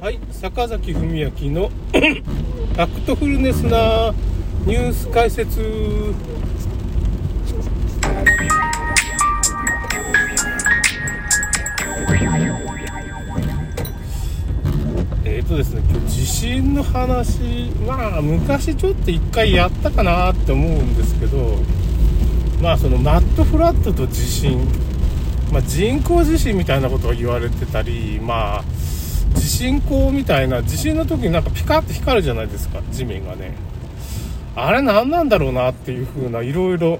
はい、坂崎文明の ファクトフルネスなニュース解説。えーとですね、今日地震の話、まあ昔ちょっと一回やったかなって思うんですけど、まあそのマッドフラッドと地震、まあ、人工地震みたいなことが言われてたり、まあ地震光みたいな地震の時になんかピカッと光るじゃないですか。地面がね。あれ何なんだろうなっていう風ないろいろ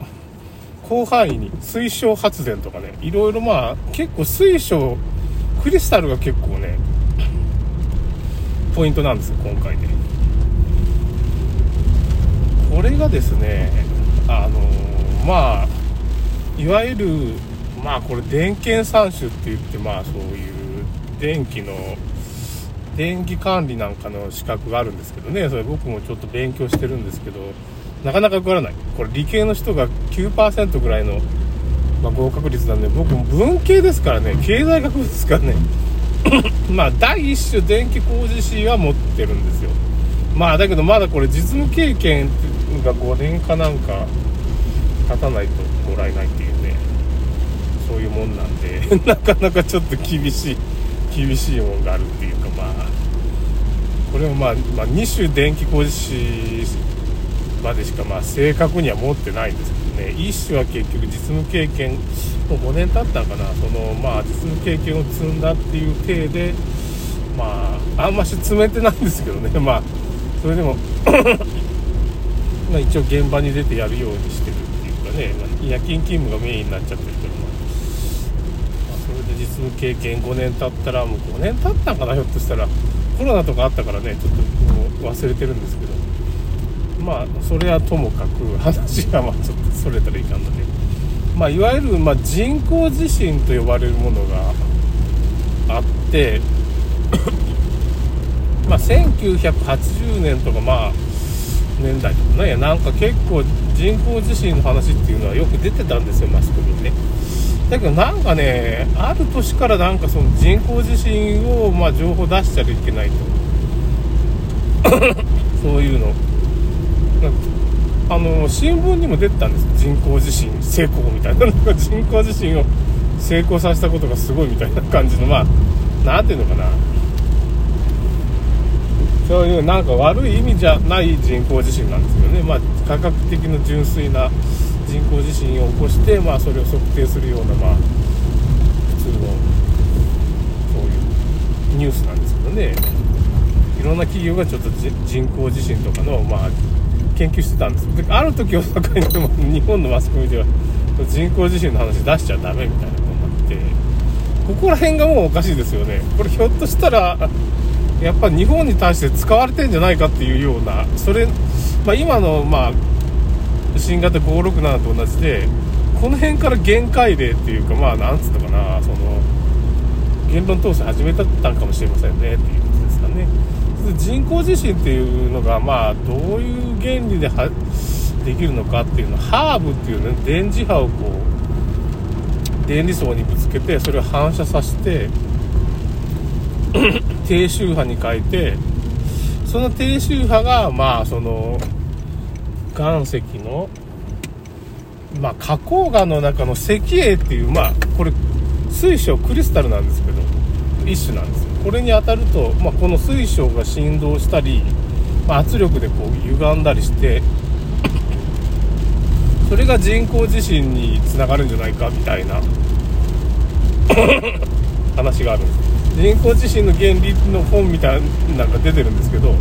広範囲に水晶発電とかね。いろいろまあ結構水晶クリスタルが結構ねポイントなんですよ今回で。これがですねあのまあいわゆるまあこれ電検三種って言ってまあそういう電気の電気管理なんかの資格があるんですけどね。それ僕もちょっと勉強してるんですけどなかなか受からない。これ理系の人が9%ぐらいの、まあ、合格率なんで僕も文系ですからね。経済学部ですからね。まあ第一種電気工事士は持ってるんですよ。まあだけどまだこれ実務経験が5年かなんか経たないともらえないっていうね。そういうもんなんで なかなかちょっと厳しい。厳しいもんがあるっていうかまあこれもまあ、まあ、2種電気工事士までしかまあ正確には持ってないんですけどね。1種は結局実務経験もう5年経ったかな。そのまあ実務経験を積んだっていう体でまああんまし詰めてないんですけどね。まあそれでもま一応現場に出てやるようにしてるっていうかね、まあ、夜勤勤務がメインになっちゃってるけど、で実務経験5年経ったらもう5年経ったんかなひょっとしたら。コロナとかあったからねちょっともう忘れてるんですけど。まあそれはともかく話がまあちょっとそれたらいかんので、まあ、いわゆるま人工地震と呼ばれるものがあってまあ1980年とかまあ年代とかね。なんか結構人工地震の話っていうのはよく出てたんですよマスコミにね。だけどなんかねある年からなんかその人工地震をまあ情報出しちゃいけないと。そういうの。あの新聞にも出てたんです。人工地震成功みたいな。なんか人工地震を成功させたことがすごいみたいな感じの。まあ何ていうのかな。そういうなんか悪い意味じゃない人工地震なんですよね、まあ、科学的な純粋な人工地震を起こして、まあ、それを測定するような、まあ、普通のそういうニュースなんですけどね。いろんな企業がちょっと人工地震とかの、まあ、研究してたんです。である時を境にでも日本のマスコミでは人工地震の話出しちゃダメみたいなことになってここら辺がもうおかしいですよね。これひょっとしたらやっぱ日本に対して使われてんじゃないかっていうようなそれ、まあ、今の、まあ、新型567と同じでこの辺から限界例っていうかまあなんつうのかなその言論統制始めたったんかもしれませんねっていうことですかね。人工地震っていうのがまあどういう原理ではできるのかっていうのはハーブっていうね電磁波をこう電離層にぶつけてそれを反射させて 低周波に変えてその低周波がまあその岩石のまあ花崗岩の中の石英っていうまあこれ水晶クリスタルなんですけど一種なんですよ。これに当たると、まあ、この水晶が振動したり、まあ、圧力でこう歪んだりして それが人工地震につながるんじゃないかみたいな 話があるんです。人工地震の原理の本みたいなのが出てるんですけど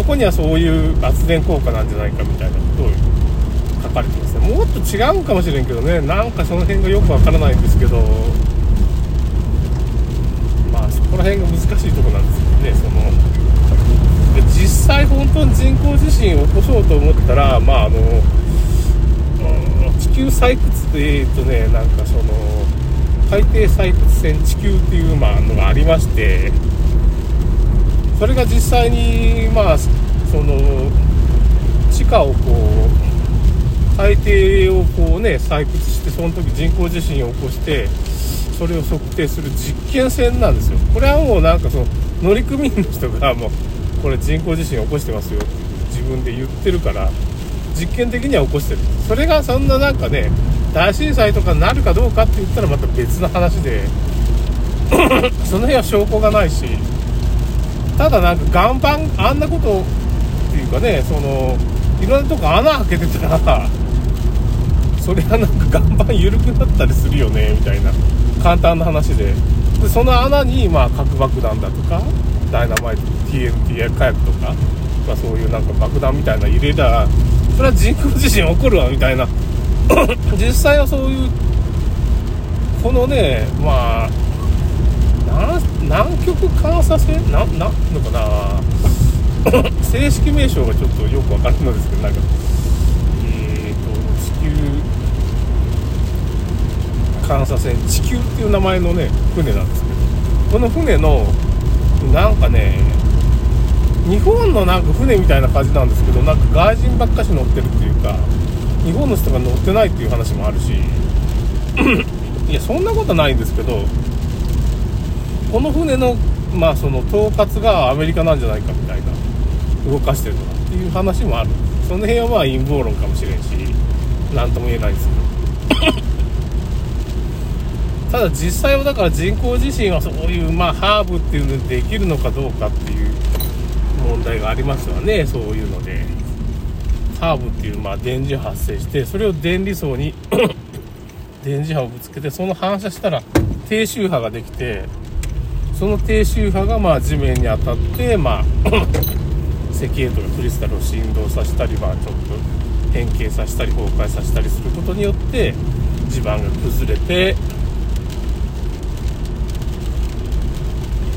そこにはそういう圧電効果なんじゃないかみたいなことを書かれてますね。もっと違うかもしれんけどね。なんかその辺がよくわからないんですけど。まあそこら辺が難しいとこなんですけどね。そので実際本当に人工地震を起こそうと思ったらまああの地球採掘でいうとねなんかその海底採掘船地球っていう、まあ、のがありまして。それが実際にまあその地下をこう海底をこうね採掘してその時人工地震を起こしてそれを測定する実験船なんですよ。これはもうなんかその乗組員の人がもうこれ人工地震起こしてますよって自分で言ってるから実験的には起こしてる。それがそんななんかね大震災とかになるかどうかって言ったらまた別の話で その辺は証拠がないしただなんか岩盤あんなことっていうかねそのいろんなとこ穴開けてたらそれはなんか岩盤緩くなったりするよねみたいな簡単な話で。でその穴にまあ核爆弾だとかダイナマイト TNT 火薬とか、まあ、そういうなんか爆弾みたいな入れたらそれは人工地震起こるわみたいな。実際はそういうこのねまあ南極観察船ななんのかな正式名称がちょっとよくわからないのですけどなんかえーと地球観察船地球っていう名前のね船なんですけどこの船のなんかね日本のなんか船みたいな感じなんですけどなんか外人ばっかし乗ってるっていうか日本の人が乗ってないっていう話もあるしいやそんなことないんですけどこの船のまあその統括がアメリカなんじゃないかみたいな動かしてるとかっていう話もある。その辺はまあ陰謀論かもしれんし何とも言えないですけど。ただ実際はだから人工地震はそういうまあハーブっていうのでできるのかどうかっていう問題がありますよね。そういうので。ハーブっていうまあ電磁波発生してそれを電離層に 電磁波をぶつけてその反射したら低周波ができてその低周波がまあ地面に当たってまあ 石英とかクリスタルを振動させたりまあちょっと変形させたり崩壊させたりすることによって地盤が崩れて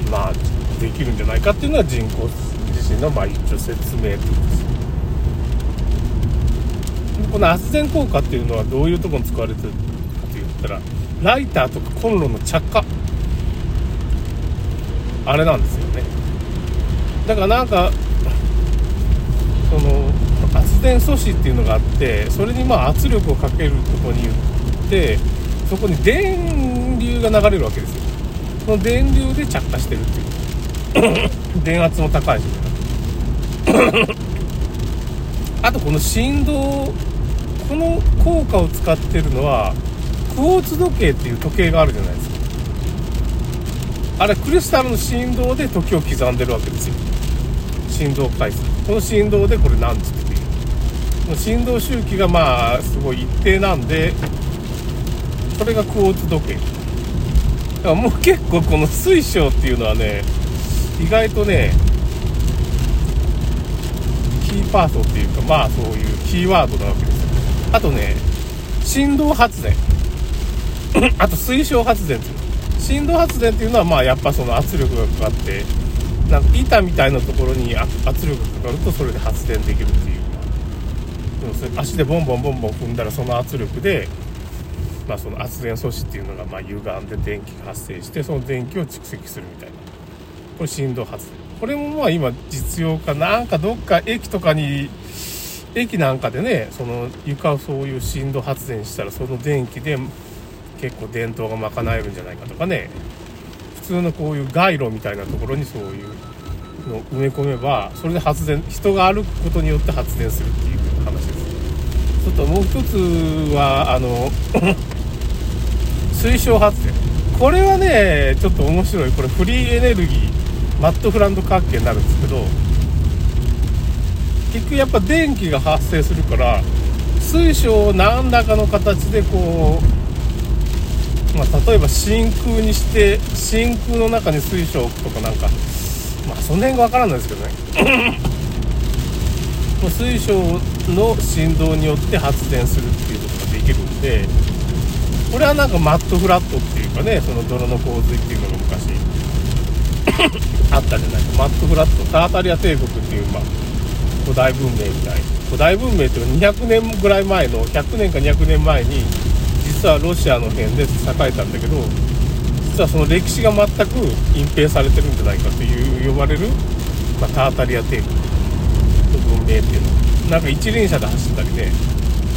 まあできるんじゃないかっていうのは人工地震のまあ一応説明ということですこの圧電効果っていうのはどういうところに使われてるかって言ったらライターとかコンロの着火あれなんですよね。だからなんかその圧電素子っていうのがあってそれにまあ圧力をかけるとことによってそこに電流が流れるわけですよ。その電流で着火してるっていう。電圧も高いしあとこの振動この効果を使ってるのはクォーツ時計っていう時計があるじゃないですか。あれクリスタルの振動で時を刻んでるわけですよ。振動回数。この振動でこれ何つっていう。振動周期がまあすごい一定なんでそれがクォーツ時計。だからもう結構この水晶っていうのはね意外とねキーパーソンっていうかまあそういうキーワードなわけですよ。あとね振動発電。あと水晶発電っていう振動発電っていうのはまあやっぱその圧力がかかってなんか板みたいなところに圧力がかかるとそれで発電できるっていう。足でボンボンボンボン踏んだらその圧力でまあ、その圧電素子っていうのがま歪んで電気が発生してその電気を蓄積するみたいな。これ振動発電。これもまあ今実用化なんかどっか駅とかに駅なんかでねその床をそういう振動発電したらその電気で結構電灯が賄えるんじゃないかとかね。普通のこういう街路みたいなところにそういうのを埋め込めばそれで発電人が歩くことによって発電するっていう話です。ちょっともう一つはあの 水晶発電。これはねちょっと面白い。これフリーエネルギーマットフランド関係になるんですけど結局やっぱ電気が発生するから水晶を何らかの形でこう、まあ、例えば真空にして真空の中に水晶とかなんか。まあその辺が分からないですけどね。水晶の振動によって発電するっていうことができるんでこれはなんかマットフラットっていうかねその泥の洪水っていうのが昔。あったじゃない。かマットフラットタータリア帝国っていうまあ古代文明みたい。古代文明っていうか200年ぐらい前の100年か200年前に実はロシアの辺で栄えたんだけど実はその歴史が全く隠蔽されてるんじゃないかという呼ばれる、まあ、タータリア帝国の文明っていうの。なんか一輪車で走ったりね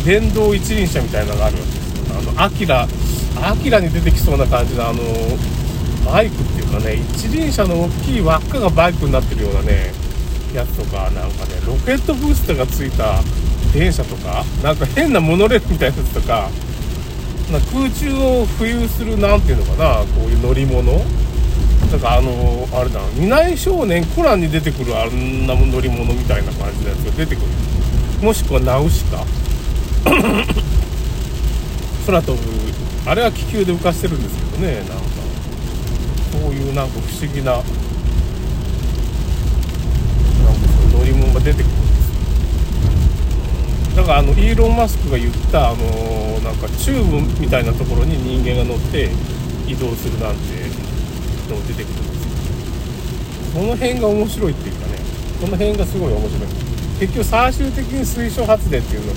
電動一輪車みたいなのがあるわけですよ。あのアキラアキラに出てきそうな感じのあのバイクっていうかね一輪車の大きい輪っかがバイクになってるようなねやつとかなんかねロケットブースターがついた電車とかなんか変なモノレールみたいなやつとかな空中を浮遊するなんていうのかなこういう乗り物。なんかあのあれだ未来少年コナンに出てくるあんな乗り物みたいな感じのやつが出てくる。もしくはナウシカ。空飛ぶあれは気球で浮かしてるんですけどねなんか。そういうなんか不思議ななんかその乗り物が出てくる。んですよだからあのイーロン・マスクが言ったあのなんかチューブみたいなところに人間が乗って移動するなんての出てくるんですよ。その辺が面白いっていうかね。この辺がすごい面白い。結局最終的に水晶発電っていうの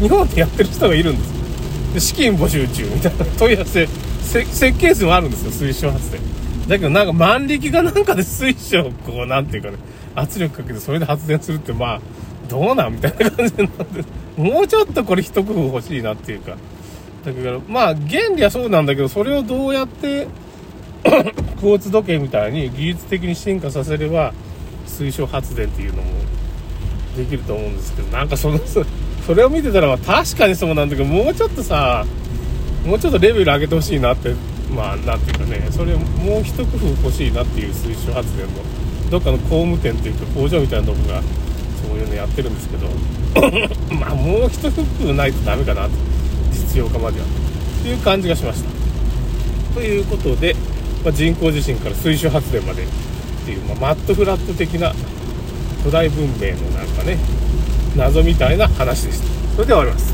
日本でやってる人がいるんですで資金募集中みたいな問い合わせ設計図もあるんですよ水晶発電。だけどなんか万力がなんかで水晶をこうなんていうかね圧力かけてそれで発電するってまあどうなんみたいな感じなんでもうちょっとこれ一工夫欲しいなっていうか。だけどまあ原理はそうなんだけどそれをどうやってクォーツ時計みたいに技術的に進化させれば水晶発電っていうのもできると思うんですけどなんかその それを見てたら確かにそうなんだけどもうちょっとさもうちょっとレベル上げてほしいなってまあなんていうかねそれもう一工夫欲しいなっていう水晶発電のどっかの工務店っていうか工場みたいなとこがそういうのやってるんですけど まあもう一フックないとダメかなと実用化までは。という感じがしました。ということでまあ、人工地震から水晶発電までっていう、まあ、マットフラット的な古代文明のなんかね謎みたいな話でした。それでは終わります。